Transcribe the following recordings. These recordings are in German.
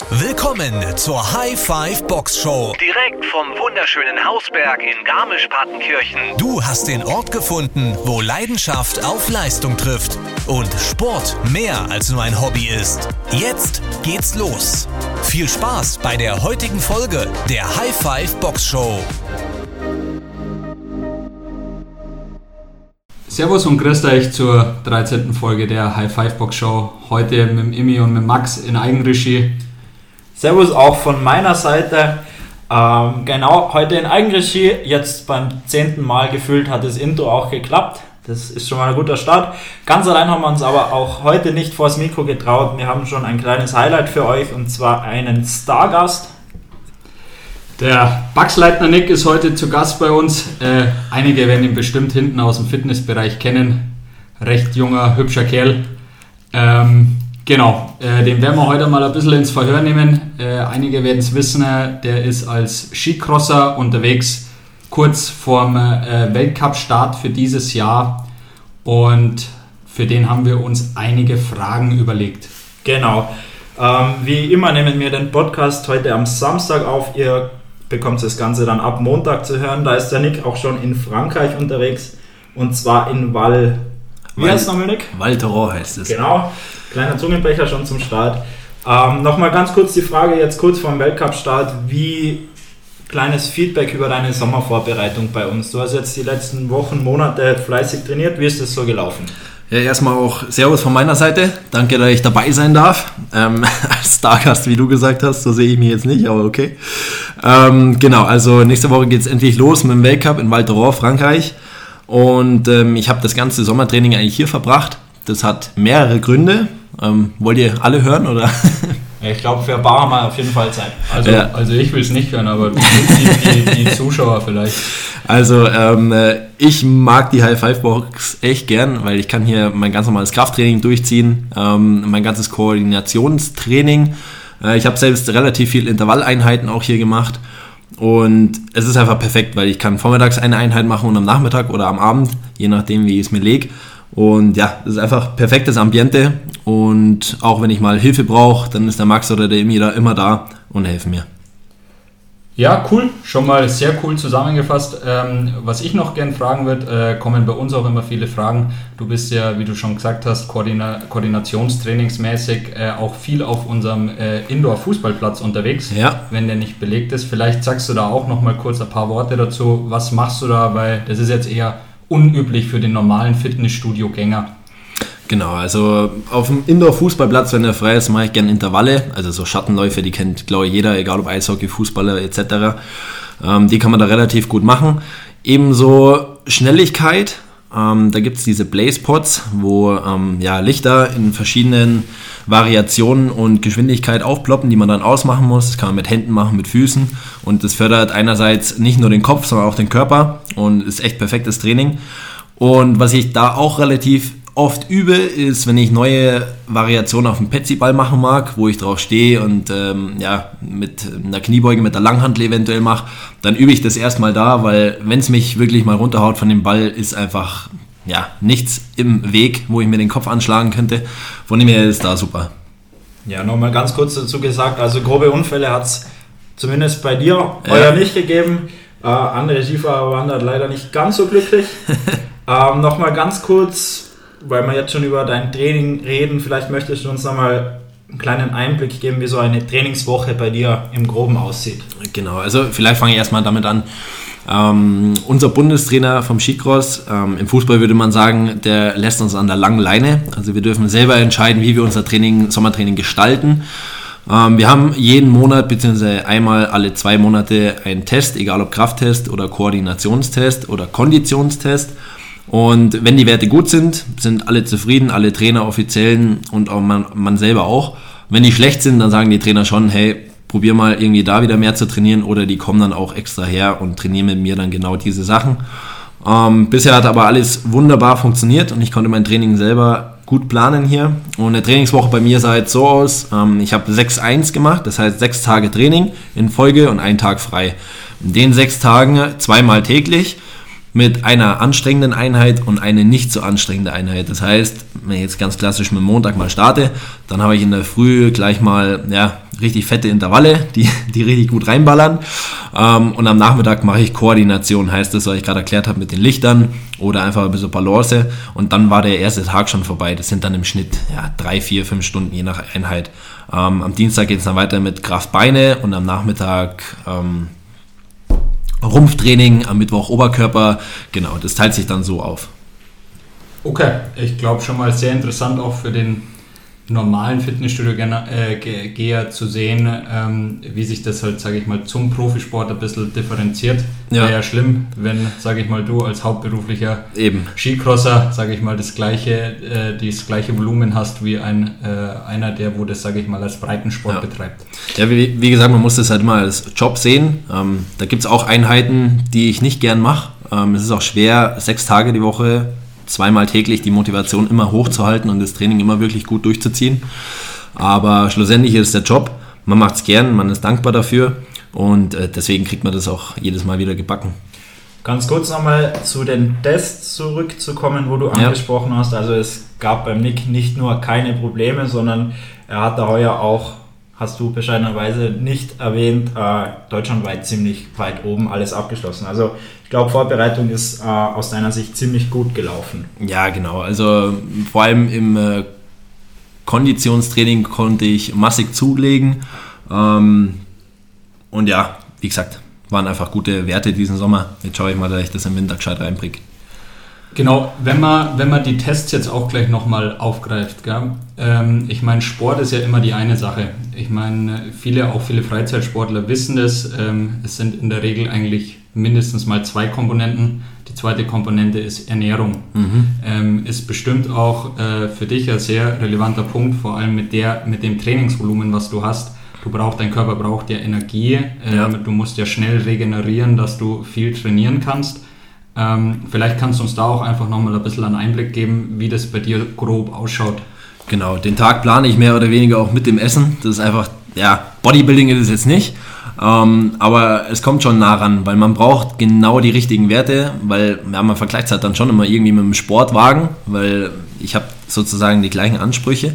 Willkommen zur High Five Box Show. Direkt vom wunderschönen Hausberg in Garmisch-Partenkirchen. Du hast den Ort gefunden, wo Leidenschaft auf Leistung trifft und Sport mehr als nur ein Hobby ist. Jetzt geht's los. Viel Spaß bei der heutigen Folge der High Five Box Show. Servus und grüßt euch zur 13. Folge der High Five Box Show. Heute mit dem Immi und mit Max in Eigenregie. Servus auch von meiner Seite. Ähm, genau, heute in Eigenregie. Jetzt beim zehnten Mal gefühlt hat das Intro auch geklappt. Das ist schon mal ein guter Start. Ganz allein haben wir uns aber auch heute nicht vors Mikro getraut. Wir haben schon ein kleines Highlight für euch und zwar einen Stargast. Der Baxleitner Nick ist heute zu Gast bei uns. Äh, einige werden ihn bestimmt hinten aus dem Fitnessbereich kennen. Recht junger, hübscher Kerl. Ähm, genau, äh, den werden wir heute mal ein bisschen ins Verhör nehmen. Äh, einige werden es wissen, der ist als Skicrosser unterwegs, kurz vorm äh, Weltcup-Start für dieses Jahr. Und für den haben wir uns einige Fragen überlegt. Genau. Ähm, wie immer nehmen wir den Podcast heute am Samstag auf. Ihr bekommt das Ganze dann ab Montag zu hören. Da ist der Nick auch schon in Frankreich unterwegs und zwar in Val. Wie heißt es nochmal, Nick? Thorens heißt es. Genau, kleiner Zungenbrecher schon zum Start. Ähm, Nochmal ganz kurz die Frage jetzt kurz vor dem Weltcup-Start. Wie kleines Feedback über deine Sommervorbereitung bei uns? Du hast jetzt die letzten Wochen, Monate fleißig trainiert. Wie ist das so gelaufen? Ja, erstmal auch Servus von meiner Seite. Danke, dass ich dabei sein darf. Ähm, als Stargast, wie du gesagt hast, so sehe ich mich jetzt nicht, aber okay. Ähm, genau, also nächste Woche geht es endlich los mit dem Weltcup in Val Thorens, Frankreich. Und ähm, ich habe das ganze Sommertraining eigentlich hier verbracht. Das hat mehrere Gründe. Ähm, wollt ihr alle hören oder? Ich glaube, für Bar wir auf jeden Fall Zeit. Also, Ja. also ich will es nicht hören, aber die, die, die Zuschauer vielleicht. Also ähm, äh, ich mag die High Five Box echt gern, weil ich kann hier mein ganz normales Krafttraining durchziehen, ähm, mein ganzes Koordinationstraining. Äh, ich habe selbst relativ viel Intervalleinheiten auch hier gemacht und es ist einfach perfekt, weil ich kann vormittags eine Einheit machen und am Nachmittag oder am Abend, je nachdem wie ich es mir lege. Und ja, das ist einfach perfektes Ambiente und auch wenn ich mal Hilfe brauche, dann ist der Max oder der Emi da immer da und helfen mir. Ja, cool. Schon mal sehr cool zusammengefasst. Ähm, was ich noch gern fragen würde, äh, kommen bei uns auch immer viele Fragen. Du bist ja, wie du schon gesagt hast, Koordina koordinationstrainingsmäßig äh, auch viel auf unserem äh, Indoor-Fußballplatz unterwegs, Ja. wenn der nicht belegt ist. Vielleicht sagst du da auch noch mal kurz ein paar Worte dazu. Was machst du da? Weil das ist jetzt eher unüblich für den normalen Fitnessstudio-Gänger. Genau, also auf dem Indoor-Fußballplatz, wenn er frei ist, mache ich gerne Intervalle, also so Schattenläufe, die kennt, glaube ich, jeder, egal ob Eishockey, Fußballer etc. Ähm, die kann man da relativ gut machen. Ebenso Schnelligkeit, ähm, da gibt es diese Blaze-Pods, wo ähm, ja, Lichter in verschiedenen Variationen und Geschwindigkeit aufploppen, die man dann ausmachen muss. Das kann man mit Händen machen, mit Füßen und das fördert einerseits nicht nur den Kopf, sondern auch den Körper und ist echt perfektes Training. Und was ich da auch relativ oft übe, ist, wenn ich neue Variationen auf dem Petsy-Ball machen mag, wo ich drauf stehe und ähm, ja, mit einer Kniebeuge, mit der Langhantel eventuell mache, dann übe ich das erstmal da, weil wenn es mich wirklich mal runterhaut von dem Ball, ist einfach ja, nichts im Weg, wo ich mir den Kopf anschlagen könnte. Von dem her ist da super. Ja, nochmal ganz kurz dazu gesagt, also grobe Unfälle hat es zumindest bei dir heuer nicht gegeben. Äh, andere Skifahrer waren da leider nicht ganz so glücklich. ähm, nochmal ganz kurz, weil wir jetzt schon über dein Training reden, vielleicht möchtest du uns nochmal einen kleinen Einblick geben, wie so eine Trainingswoche bei dir im Groben aussieht. Genau, also vielleicht fange ich erstmal damit an. Ähm, unser Bundestrainer vom Skicross, ähm, im Fußball würde man sagen, der lässt uns an der langen Leine. Also wir dürfen selber entscheiden, wie wir unser Training, Sommertraining gestalten. Ähm, wir haben jeden Monat bzw. einmal alle zwei Monate einen Test, egal ob Krafttest oder Koordinationstest oder Konditionstest. Und wenn die Werte gut sind, sind alle zufrieden, alle Trainer, Offiziellen und auch man, man selber auch. Wenn die schlecht sind, dann sagen die Trainer schon, hey, probier mal irgendwie da wieder mehr zu trainieren oder die kommen dann auch extra her und trainieren mit mir dann genau diese Sachen. Ähm, bisher hat aber alles wunderbar funktioniert und ich konnte mein Training selber gut planen hier. Und eine Trainingswoche bei mir sah jetzt so aus, ähm, ich habe 6-1 gemacht, das heißt sechs Tage Training in Folge und einen Tag frei. In den sechs Tagen zweimal täglich mit einer anstrengenden Einheit und eine nicht so anstrengende Einheit. Das heißt, wenn ich jetzt ganz klassisch mit Montag mal starte, dann habe ich in der Früh gleich mal ja, richtig fette Intervalle, die, die richtig gut reinballern. Ähm, und am Nachmittag mache ich Koordination, heißt das, was ich gerade erklärt habe mit den Lichtern oder einfach ein bisschen Balance. Und dann war der erste Tag schon vorbei. Das sind dann im Schnitt ja, drei, vier, fünf Stunden je nach Einheit. Ähm, am Dienstag geht es dann weiter mit Kraft-Beine und am Nachmittag ähm, Rumpftraining, am Mittwoch Oberkörper. Genau, das teilt sich dann so auf. Okay, ich glaube schon mal sehr interessant auch für den normalen Fitnessstudio-Geher äh, zu sehen, ähm, wie sich das halt, sage ich mal, zum Profisport ein bisschen differenziert. Ja. Wäre ja schlimm, wenn, sage ich mal, du als hauptberuflicher Eben. Skicrosser, sage ich mal, das gleiche, äh, das gleiche Volumen hast wie ein, äh, einer, der, wo das, sage ich mal, als Breitensport ja. betreibt. Ja, wie, wie, gesagt, man muss das halt immer als Job sehen. Ähm, da gibt es auch Einheiten, die ich nicht gern mache. Ähm, es ist auch schwer, sechs Tage die Woche zweimal täglich die Motivation immer hochzuhalten und das Training immer wirklich gut durchzuziehen. Aber schlussendlich ist es der Job. Man macht es gern, man ist dankbar dafür und äh, deswegen kriegt man das auch jedes Mal wieder gebacken. Ganz kurz nochmal zu den Tests zurückzukommen, wo du angesprochen ja. hast. Also es gab beim Nick nicht nur keine Probleme, sondern er hat da heuer auch hast du bescheidenerweise nicht erwähnt, äh, deutschlandweit ziemlich weit oben alles abgeschlossen. Also ich glaube, Vorbereitung ist äh, aus deiner Sicht ziemlich gut gelaufen. Ja, genau. Also vor allem im äh, Konditionstraining konnte ich massig zulegen. Ähm, und ja, wie gesagt, waren einfach gute Werte diesen Sommer. Jetzt schaue ich mal, dass ich das im Winter gescheit reinbringe. Genau, wenn man, wenn man die Tests jetzt auch gleich nochmal aufgreift, gell? Ähm, ich meine, Sport ist ja immer die eine Sache. Ich meine, viele, auch viele Freizeitsportler wissen das. Ähm, es sind in der Regel eigentlich mindestens mal zwei Komponenten. Die zweite Komponente ist Ernährung. Mhm. Ähm, ist bestimmt auch äh, für dich ein sehr relevanter Punkt, vor allem mit, der, mit dem Trainingsvolumen, was du hast. Du brauchst, dein Körper braucht ja Energie. Ähm, ja. Du musst ja schnell regenerieren, dass du viel trainieren kannst. Ähm, vielleicht kannst du uns da auch einfach nochmal ein bisschen einen Einblick geben, wie das bei dir grob ausschaut. Genau, den Tag plane ich mehr oder weniger auch mit dem Essen. Das ist einfach, ja, Bodybuilding ist es jetzt nicht. Ähm, aber es kommt schon nah ran, weil man braucht genau die richtigen Werte, weil ja, man vergleicht es halt dann schon immer irgendwie mit einem Sportwagen, weil ich habe sozusagen die gleichen Ansprüche.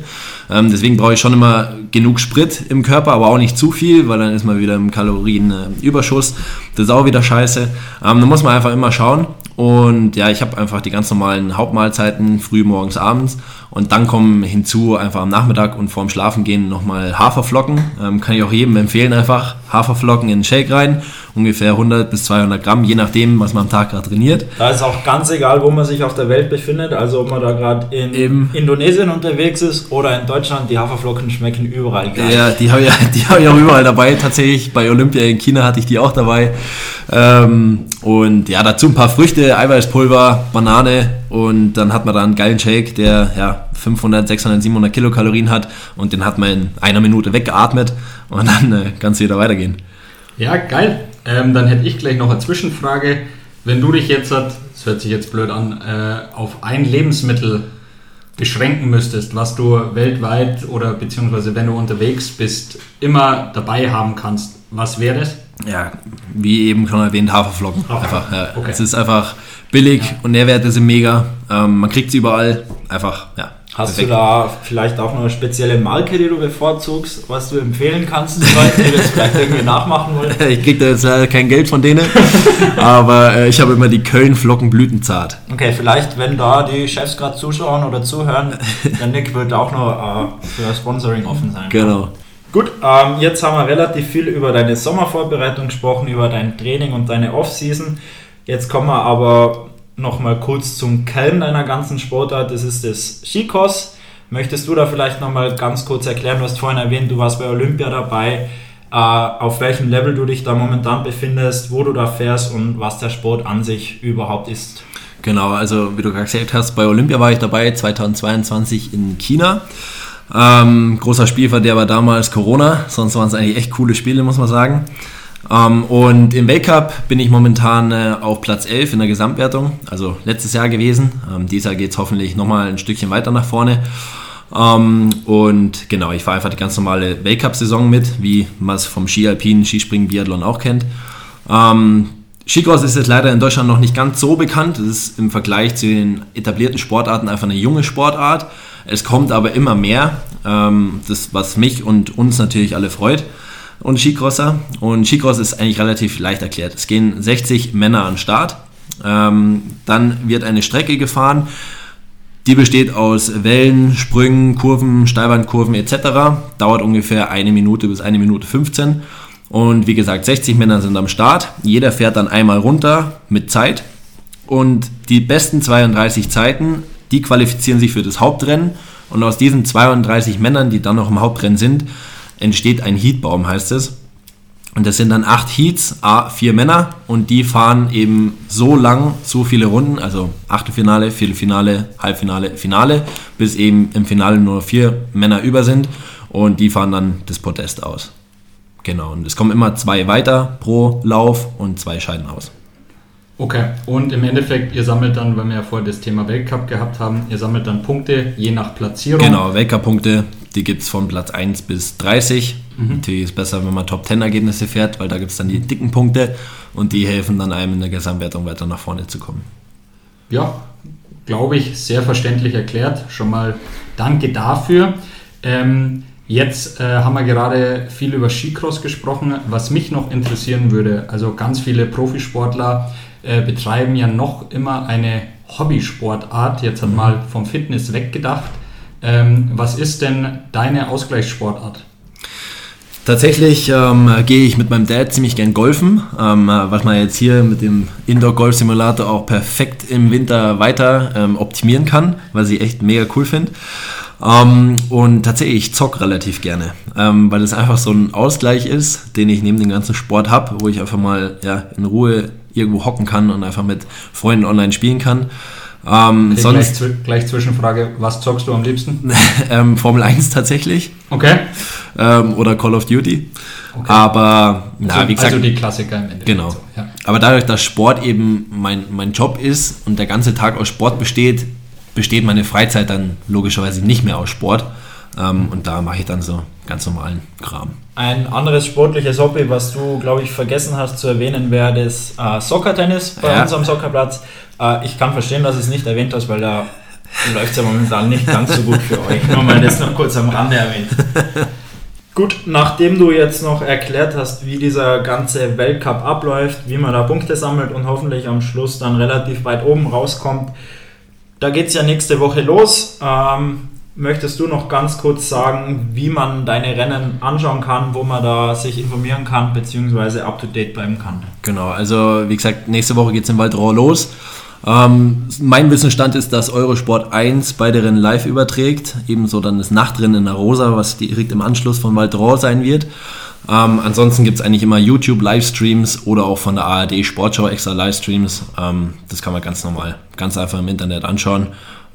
Ähm, deswegen brauche ich schon immer genug Sprit im Körper, aber auch nicht zu viel, weil dann ist man wieder im Kalorienüberschuss. Das ist auch wieder scheiße. Ähm, da muss man einfach immer schauen. Und ja, ich habe einfach die ganz normalen Hauptmahlzeiten, früh, morgens, abends. Und dann kommen hinzu einfach am Nachmittag und vorm Schlafengehen nochmal Haferflocken. Ähm, kann ich auch jedem empfehlen, einfach Haferflocken in den Shake rein. Ungefähr 100 bis 200 Gramm, je nachdem, was man am Tag gerade trainiert. Da ist auch ganz egal, wo man sich auf der Welt befindet. Also ob man da gerade in Eben. Indonesien unterwegs ist oder in Deutschland, die Haferflocken schmecken überall gleich. Ja, die habe ich, hab ich auch überall dabei. Tatsächlich bei Olympia in China hatte ich die auch dabei. Ähm, und ja, dazu ein paar Früchte, Eiweißpulver, Banane und dann hat man da einen geilen Shake, der ja 500, 600, 700 Kilokalorien hat und den hat man in einer Minute weggeatmet und dann äh, kann es wieder weitergehen. Ja, geil. Ähm, dann hätte ich gleich noch eine Zwischenfrage. Wenn du dich jetzt, das hört sich jetzt blöd an, äh, auf ein Lebensmittel beschränken müsstest, was du weltweit oder beziehungsweise wenn du unterwegs bist, immer dabei haben kannst, was wäre das? Ja, wie eben schon erwähnt, Haferflocken. Haferflocken. Einfach, ja. okay. Es ist einfach billig ja. und Nährwerte sind mega. Ähm, man kriegt sie überall. Einfach, ja. Hast perfekt. du da vielleicht auch noch eine spezielle Marke, die du bevorzugst, was du empfehlen kannst, die Leute, die das vielleicht irgendwie nachmachen wollen? Ich krieg da jetzt äh, kein Geld von denen, aber äh, ich habe immer die Köln Flocken Blütenzart. Okay, vielleicht, wenn da die Chefs gerade zuschauen oder zuhören, der Nick wird auch noch äh, für Sponsoring offen sein. Genau. Gut, ähm, jetzt haben wir relativ viel über deine Sommervorbereitung gesprochen, über dein Training und deine Offseason. Jetzt kommen wir aber noch mal kurz zum Kern deiner ganzen Sportart. Das ist das Skicross. Möchtest du da vielleicht noch mal ganz kurz erklären? Du hast vorhin erwähnt, du warst bei Olympia dabei. Äh, auf welchem Level du dich da momentan befindest, wo du da fährst und was der Sport an sich überhaupt ist. Genau, also wie du gerade gesagt hast, bei Olympia war ich dabei 2022 in China. Ähm, großer Spielverderber war damals Corona, sonst waren es eigentlich echt coole Spiele, muss man sagen. Ähm, und im Weltcup bin ich momentan äh, auf Platz 11 in der Gesamtwertung, also letztes Jahr gewesen. Ähm, dieses Jahr geht es hoffentlich nochmal ein Stückchen weiter nach vorne. Ähm, und genau, ich fahre einfach die ganz normale Weltcup-Saison mit, wie man es vom Ski Alpin, Skispringen, Biathlon auch kennt. Ähm, Skicross ist jetzt leider in Deutschland noch nicht ganz so bekannt. Das ist im Vergleich zu den etablierten Sportarten einfach eine junge Sportart. Es kommt aber immer mehr, ähm, das, was mich und uns natürlich alle freut und Skicrosser. Und Skicross ist eigentlich relativ leicht erklärt. Es gehen 60 Männer an den Start. Ähm, dann wird eine Strecke gefahren. Die besteht aus Wellen, Sprüngen, Kurven, Steilbandkurven etc. Dauert ungefähr eine Minute bis eine Minute 15. Und wie gesagt, 60 Männer sind am Start. Jeder fährt dann einmal runter mit Zeit. Und die besten 32 Zeiten, die qualifizieren sich für das Hauptrennen. Und aus diesen 32 Männern, die dann noch im Hauptrennen sind, entsteht ein Heatbaum, heißt es. Und das sind dann acht Heats, A, vier Männer und die fahren eben so lang, so viele Runden, also Achtelfinale, Viertelfinale, Halbfinale, Finale, bis eben im Finale nur vier Männer über sind und die fahren dann das Podest aus. Genau, und es kommen immer zwei weiter pro Lauf und zwei scheiden aus. Okay, und im Endeffekt, ihr sammelt dann, weil wir ja vorher das Thema Weltcup gehabt haben, ihr sammelt dann Punkte je nach Platzierung. Genau, Weltcup-Punkte, die gibt es von Platz 1 bis 30. Mhm. Natürlich ist es besser, wenn man Top-10-Ergebnisse fährt, weil da gibt es dann die dicken Punkte und die helfen dann einem in der Gesamtwertung weiter nach vorne zu kommen. Ja, glaube ich, sehr verständlich erklärt. Schon mal danke dafür. Ähm, Jetzt äh, haben wir gerade viel über Skicross gesprochen. Was mich noch interessieren würde, also ganz viele Profisportler äh, betreiben ja noch immer eine Hobbysportart. Jetzt hat mal vom Fitness weggedacht. Ähm, was ist denn deine Ausgleichssportart? Tatsächlich ähm, gehe ich mit meinem Dad ziemlich gern golfen, ähm, was man jetzt hier mit dem Indoor-Golf-Simulator auch perfekt im Winter weiter ähm, optimieren kann, was ich echt mega cool finde. Ähm, und tatsächlich, ich zock relativ gerne, ähm, weil es einfach so ein Ausgleich ist, den ich neben dem ganzen Sport habe, wo ich einfach mal ja, in Ruhe irgendwo hocken kann und einfach mit Freunden online spielen kann. Ähm, okay, sonst gleich, gleich, Zwischenfrage, was zockst du am liebsten? ähm, Formel 1 tatsächlich. Okay. Ähm, oder Call of Duty. Okay. Aber, na, also, wie gesagt. Also die Klassiker im Endeffekt. Genau. So, ja. Aber dadurch, dass Sport eben mein, mein Job ist und der ganze Tag aus Sport besteht, besteht meine Freizeit dann logischerweise nicht mehr aus Sport. Ähm, und da mache ich dann so ganz normalen Kram. Ein anderes sportliches Hobby, was du, glaube ich, vergessen hast zu erwähnen, wäre das äh, Soccer-Tennis bei ja. uns am Soccerplatz. Äh, ich kann verstehen, dass du es nicht erwähnt hast, weil da läuft es ja momentan nicht ganz so gut für euch. Nur mal das noch kurz am Rande erwähnt. Gut, nachdem du jetzt noch erklärt hast, wie dieser ganze Weltcup abläuft, wie man da Punkte sammelt und hoffentlich am Schluss dann relativ weit oben rauskommt, da geht es ja nächste Woche los. Ähm, möchtest du noch ganz kurz sagen, wie man deine Rennen anschauen kann, wo man da sich informieren kann, beziehungsweise up to date bleiben kann? Genau, also wie gesagt, nächste Woche geht es in Waldrohr los. Ähm, mein Wissensstand ist, dass Eurosport 1 beide Rennen live überträgt, ebenso dann das Nachtrennen in der Rosa, was direkt im Anschluss von Waldrohr sein wird. Ähm, ansonsten gibt es eigentlich immer YouTube-Livestreams oder auch von der ARD Sportschau extra Livestreams. Ähm, das kann man ganz normal, ganz einfach im Internet anschauen.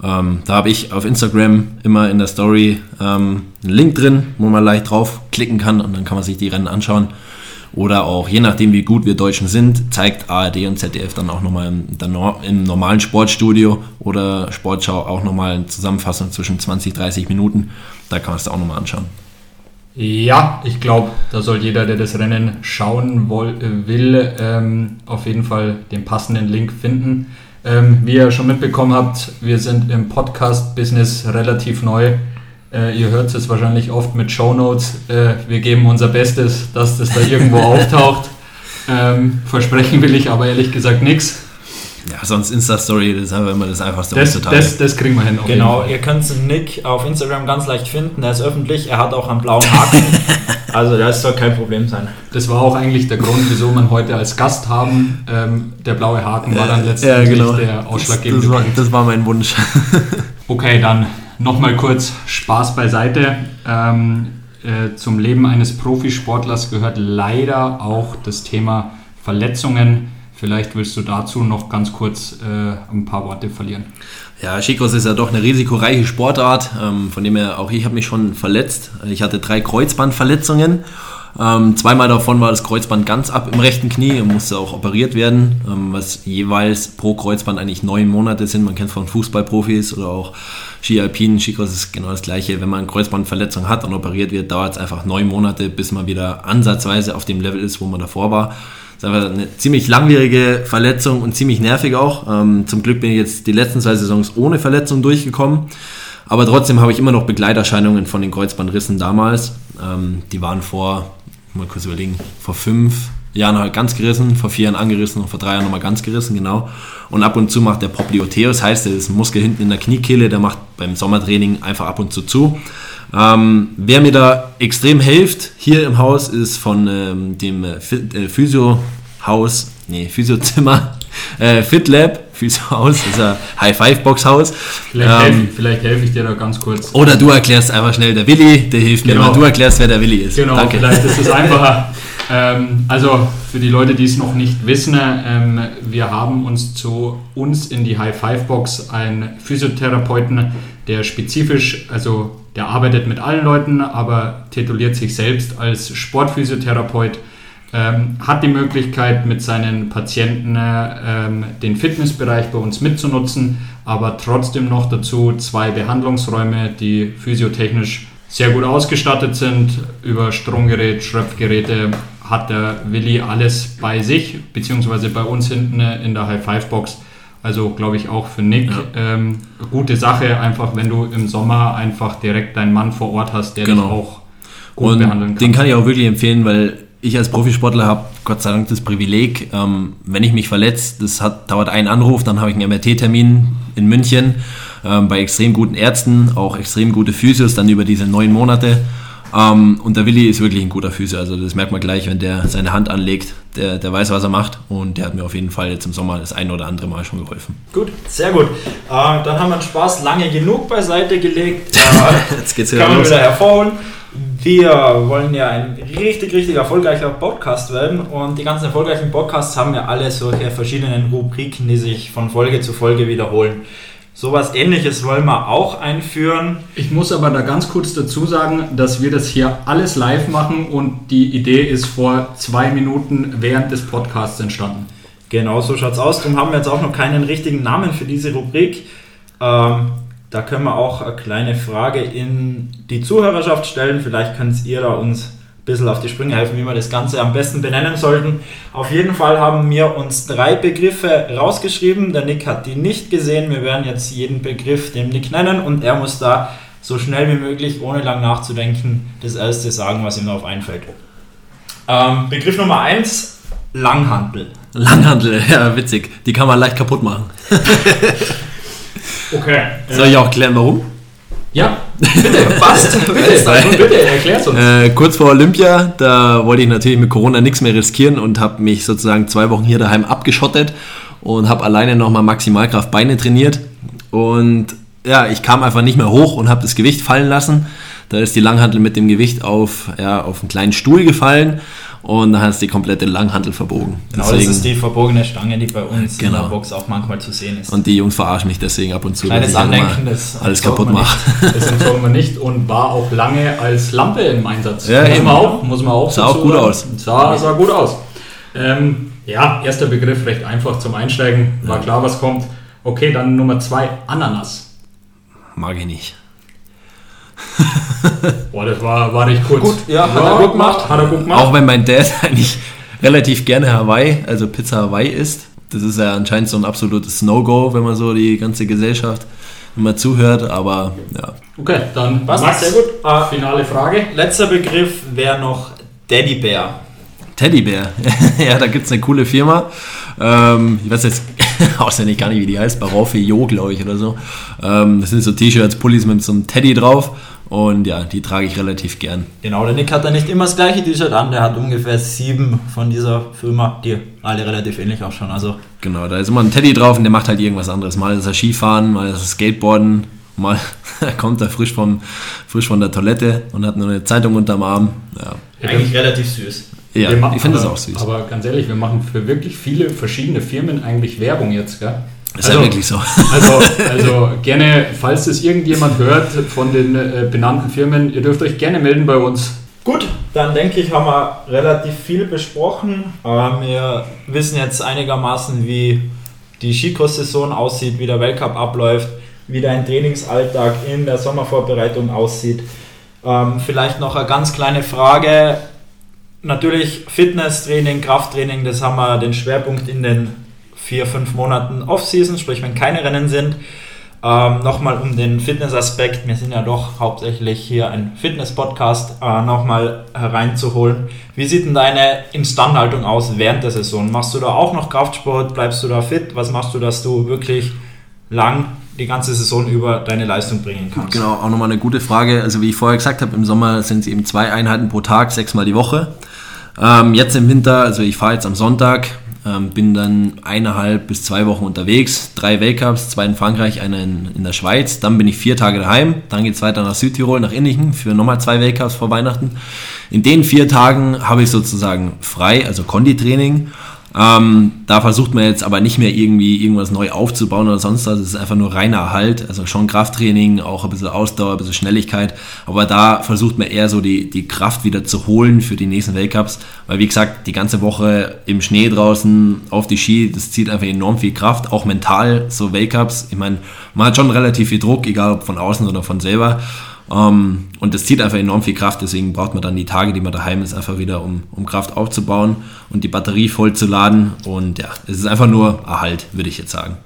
Ähm, da habe ich auf Instagram immer in der Story ähm, einen Link drin, wo man leicht draufklicken kann und dann kann man sich die Rennen anschauen. Oder auch, je nachdem wie gut wir Deutschen sind, zeigt ARD und ZDF dann auch nochmal im, im normalen Sportstudio oder Sportschau auch nochmal eine Zusammenfassung zwischen 20, 30 Minuten. Da kann man es auch nochmal anschauen. Ja, ich glaube, da soll jeder, der das Rennen schauen will, ähm, auf jeden Fall den passenden Link finden. Ähm, wie ihr schon mitbekommen habt, wir sind im Podcast-Business relativ neu. Äh, ihr hört es wahrscheinlich oft mit Show Notes. Äh, wir geben unser Bestes, dass das da irgendwo auftaucht. Ähm, versprechen will ich aber ehrlich gesagt nichts. Ja, sonst Insta-Story, das ist einfach immer das einfachste das. Das, das kriegen wir hin. Genau, ihr könnt Nick auf Instagram ganz leicht finden. Er ist öffentlich, er hat auch einen blauen Haken. also das soll kein Problem sein. Das war auch eigentlich der Grund, wieso wir heute als Gast haben. Ähm, der blaue Haken war dann letztendlich ja, genau. der ausschlaggebende das, das, war, das war mein Wunsch. okay, dann nochmal kurz Spaß beiseite. Ähm, äh, zum Leben eines Profisportlers gehört leider auch das Thema Verletzungen. Vielleicht willst du dazu noch ganz kurz äh, ein paar Worte verlieren. Ja, Skicross ist ja doch eine risikoreiche Sportart, ähm, von dem her auch ich habe mich schon verletzt. Ich hatte drei Kreuzbandverletzungen. Ähm, zweimal davon war das Kreuzband ganz ab im rechten Knie und musste auch operiert werden, ähm, was jeweils pro Kreuzband eigentlich neun Monate sind. Man kennt von Fußballprofis oder auch Ski Alpin, Skicross ist genau das gleiche. Wenn man eine Kreuzbandverletzung hat und operiert wird, dauert es einfach neun Monate, bis man wieder ansatzweise auf dem Level ist, wo man davor war. Ist einfach eine ziemlich langwierige Verletzung und ziemlich nervig auch. Ähm, zum Glück bin ich jetzt die letzten zwei Saisons ohne Verletzung durchgekommen. Aber trotzdem habe ich immer noch Begleiterscheinungen von den Kreuzbandrissen damals. Ähm, die waren vor, mal kurz überlegen, vor fünf Jahren halt ganz gerissen, vor vier Jahren angerissen und vor drei Jahren nochmal ganz gerissen, genau. Und ab und zu macht der Popliteus, heißt, der ist ein Muskel hinten in der Kniekehle, der macht beim Sommertraining einfach ab und zu zu. Ähm, wer mir da extrem hilft hier im Haus ist von ähm, dem äh, Physio-Haus, nee, Physiozimmer, äh, FitLab, Physio-Haus, das ist ein High-Five-Box-Haus. Vielleicht, Ähm, helfe, vielleicht helfe ich dir da ganz kurz. Oder du erklärst einfach schnell der Willi, der hilft mir, Genau. oder du erklärst, wer der Willi ist. Genau, Danke. vielleicht ist es einfacher. ähm, also für die Leute, die es noch nicht wissen, ähm, wir haben uns zu uns in die High Five Box einen Physiotherapeuten, der spezifisch, also der arbeitet mit allen Leuten, aber tituliert sich selbst als Sportphysiotherapeut, ähm, hat die Möglichkeit mit seinen Patienten ähm, den Fitnessbereich bei uns mitzunutzen, aber trotzdem noch dazu zwei Behandlungsräume, die physiotechnisch sehr gut ausgestattet sind. Über Stromgerät, Schröpfgeräte hat der Willi alles bei sich, beziehungsweise bei uns hinten in der High-Five-Box. Also glaube ich auch für Nick ähm, gute Sache, einfach wenn du im Sommer einfach direkt deinen Mann vor Ort hast, der dich Genau. auch gut behandeln Und kann. den kann ich auch wirklich empfehlen, weil ich als Profisportler habe Gott sei Dank das Privileg, ähm, wenn ich mich verletze, das hat, dauert einen Anruf, dann habe ich einen MRT-Termin in München ähm, bei extrem guten Ärzten, auch extrem gute Physios, dann über diese neun Monate. Ähm, und der Willi ist wirklich ein guter Physio, also das merkt man gleich, wenn der seine Hand anlegt, der, der weiß, was er macht und der hat mir auf jeden Fall jetzt im Sommer das ein oder andere Mal schon geholfen. Gut, sehr gut. Äh, dann haben wir den Spaß lange genug beiseite gelegt. Äh, Jetzt geht's kann wieder man los. wieder hervorholen. Wir wollen ja ein richtig, richtig erfolgreicher Podcast werden und die ganzen erfolgreichen Podcasts haben ja alle solche verschiedenen Rubriken, die sich von Folge zu Folge wiederholen. Sowas ähnliches wollen wir auch einführen. Ich muss aber da ganz kurz dazu sagen, dass wir das hier alles live machen und die Idee ist vor zwei Minuten während des Podcasts entstanden. Genau, so schaut's aus. Darum haben wir jetzt auch noch keinen richtigen Namen für diese Rubrik. Ähm, da können wir auch eine kleine Frage in die Zuhörerschaft stellen. Vielleicht könnt ihr da uns bisschen auf die Sprünge helfen, wie wir das Ganze am besten benennen sollten. Auf jeden Fall haben wir uns drei Begriffe rausgeschrieben. Der Nick hat die nicht gesehen. Wir werden jetzt jeden Begriff dem Nick nennen und er muss da so schnell wie möglich, ohne lang nachzudenken, das erste sagen, was ihm darauf einfällt. Ähm, Begriff Nummer eins: Langhantel. Langhandel, ja witzig, die kann man leicht kaputt machen. Okay. Soll ich auch klären, warum? Ja, Passt. bitte, bitte erklär's uns. Äh, kurz vor Olympia, da wollte ich natürlich mit Corona nichts mehr riskieren und habe mich sozusagen zwei Wochen hier daheim abgeschottet und habe alleine nochmal Maximalkraft Beine trainiert. Und ja, ich kam einfach nicht mehr hoch und habe das Gewicht fallen lassen. Da ist die Langhantel mit dem Gewicht auf, ja, auf einen kleinen Stuhl gefallen und dann hat es die komplette Langhantel verbogen. Genau, das ist die verbogene Stange, die bei uns in Genau. der Box auch manchmal zu sehen ist. und die Jungs verarschen mich deswegen ab und zu, Kleines dass ich Andenken, das alles kaputt mache. Das entsorgen wir nicht und war auch lange als Lampe im Einsatz. Ja, muss, eben. man auch, muss man auch Sah auch gut sagen. aus. Sah, sah gut aus. Ähm, ja, erster Begriff recht einfach zum Einsteigen. War klar, was kommt. Okay, dann Nummer zwei, Ananas. Mag ich nicht. Boah, das war, war nicht kurz. Gut, ja, hat er gut gemacht. Hat er gut gemacht. Auch wenn mein Dad eigentlich relativ gerne Hawaii, also Pizza Hawaii isst. Das ist ja anscheinend so ein absolutes No-Go, wenn man so die ganze Gesellschaft immer zuhört. Aber ja, Okay, dann Passt, Max, sehr gut. Äh, Finale Frage. letzter Begriff wäre noch Teddybär. Teddybär. ja, da gibt es eine coole Firma. Ähm, ich weiß jetzt auswendig gar nicht, wie die heißt. Baroffe Jo, glaube ich, oder so. Ähm, das sind so T-Shirts, Pullis mit so einem Teddy drauf. Und ja, die trage ich relativ gern. Genau, der Nick hat da nicht immer das gleiche T-Shirt an, der hat ungefähr sieben von dieser Firma, die alle relativ ähnlich ausschauen. Also Genau, da ist immer ein Teddy drauf und der macht halt irgendwas anderes. Mal ist er Skifahren, mal ist er Skateboarden, mal kommt er frisch, vom, frisch von der Toilette und hat nur eine Zeitung unterm Arm. Ja, eigentlich relativ süß. ja Wir ma- ich finde das auch süß. Aber ganz ehrlich, wir machen für wirklich viele verschiedene Firmen eigentlich Werbung jetzt, gell? Ist ja wirklich so. Also, also gerne, falls das irgendjemand hört von den äh, benannten Firmen, ihr dürft euch gerne melden bei uns. Gut, dann denke ich, haben wir relativ viel besprochen. Wir wissen jetzt einigermaßen, wie die Skicross-Saison aussieht, wie der Weltcup abläuft, wie dein Trainingsalltag in der Sommervorbereitung aussieht. Ähm, vielleicht noch eine ganz kleine Frage. Natürlich Fitnesstraining, Krafttraining, das haben wir den Schwerpunkt in den vier, fünf Monaten Off-Season, sprich wenn keine Rennen sind. ähm, nochmal um den Fitnessaspekt, wir sind ja doch hauptsächlich hier ein Fitness-Podcast, äh, nochmal hereinzuholen. Wie sieht denn deine Instandhaltung aus während der Saison? Machst du da auch noch Kraftsport? Bleibst du da fit? Was machst du, dass du wirklich lang die ganze Saison über deine Leistung bringen kannst? Genau, auch nochmal eine gute Frage. Also wie ich vorher gesagt habe, im Sommer sind es eben zwei Einheiten pro Tag, sechsmal die Woche. Ähm, jetzt im Winter, also ich fahre jetzt am Sonntag, ähm, bin dann eineinhalb bis zwei Wochen unterwegs, drei Weltcups, zwei in Frankreich, einer in, in der Schweiz. Dann bin ich vier Tage daheim, dann geht es weiter nach Südtirol, nach Innichen für nochmal zwei Weltcups vor Weihnachten. In den vier Tagen habe ich sozusagen frei, also Konditraining. Ähm, da versucht man jetzt aber nicht mehr irgendwie irgendwas neu aufzubauen oder sonst was. Es ist einfach nur reiner Erhalt. Also schon Krafttraining, auch ein bisschen Ausdauer, ein bisschen Schnelligkeit. Aber da versucht man eher so die, die Kraft wieder zu holen für die nächsten Weltcups. Weil wie gesagt, die ganze Woche im Schnee draußen, auf die Ski, das zieht einfach enorm viel Kraft. Auch mental, so Weltcups. Ich meine, man hat schon relativ viel Druck, egal ob von außen oder von selber. Ähm, und das zieht einfach enorm viel Kraft, deswegen braucht man dann die Tage, die man daheim ist, einfach wieder, um, um Kraft aufzubauen und die Batterie voll zu laden. Und ja, es ist einfach nur Erhalt, würde ich jetzt sagen.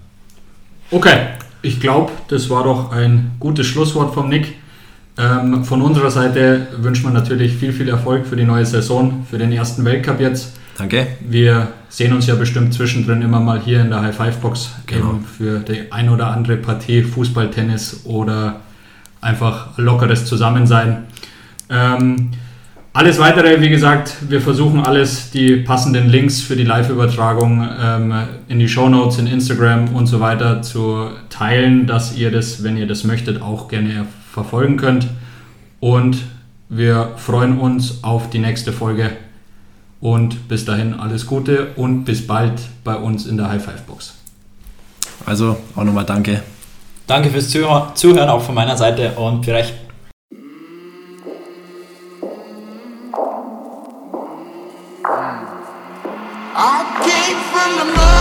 Okay, ich glaube, das war doch ein gutes Schlusswort vom Nick. Ähm, von unserer Seite wünscht man natürlich viel, viel Erfolg für die neue Saison, für den ersten Weltcup jetzt. Danke. Wir sehen uns ja bestimmt zwischendrin immer mal hier in der High Five Box genau. für die ein oder andere Partie Fußball, Tennis oder einfach lockeres Zusammensein. Ähm, alles weitere, wie gesagt, wir versuchen alles, die passenden Links für die Live-Übertragung ähm, in die Show Notes, in Instagram und so weiter zu teilen, dass ihr das, wenn ihr das möchtet, auch gerne verfolgen könnt. Und wir freuen uns auf die nächste Folge. Und bis dahin alles Gute und bis bald bei uns in der High Five Box. Also auch nochmal danke. Danke fürs Zuhören auch von meiner Seite und vielleicht I came from the mud.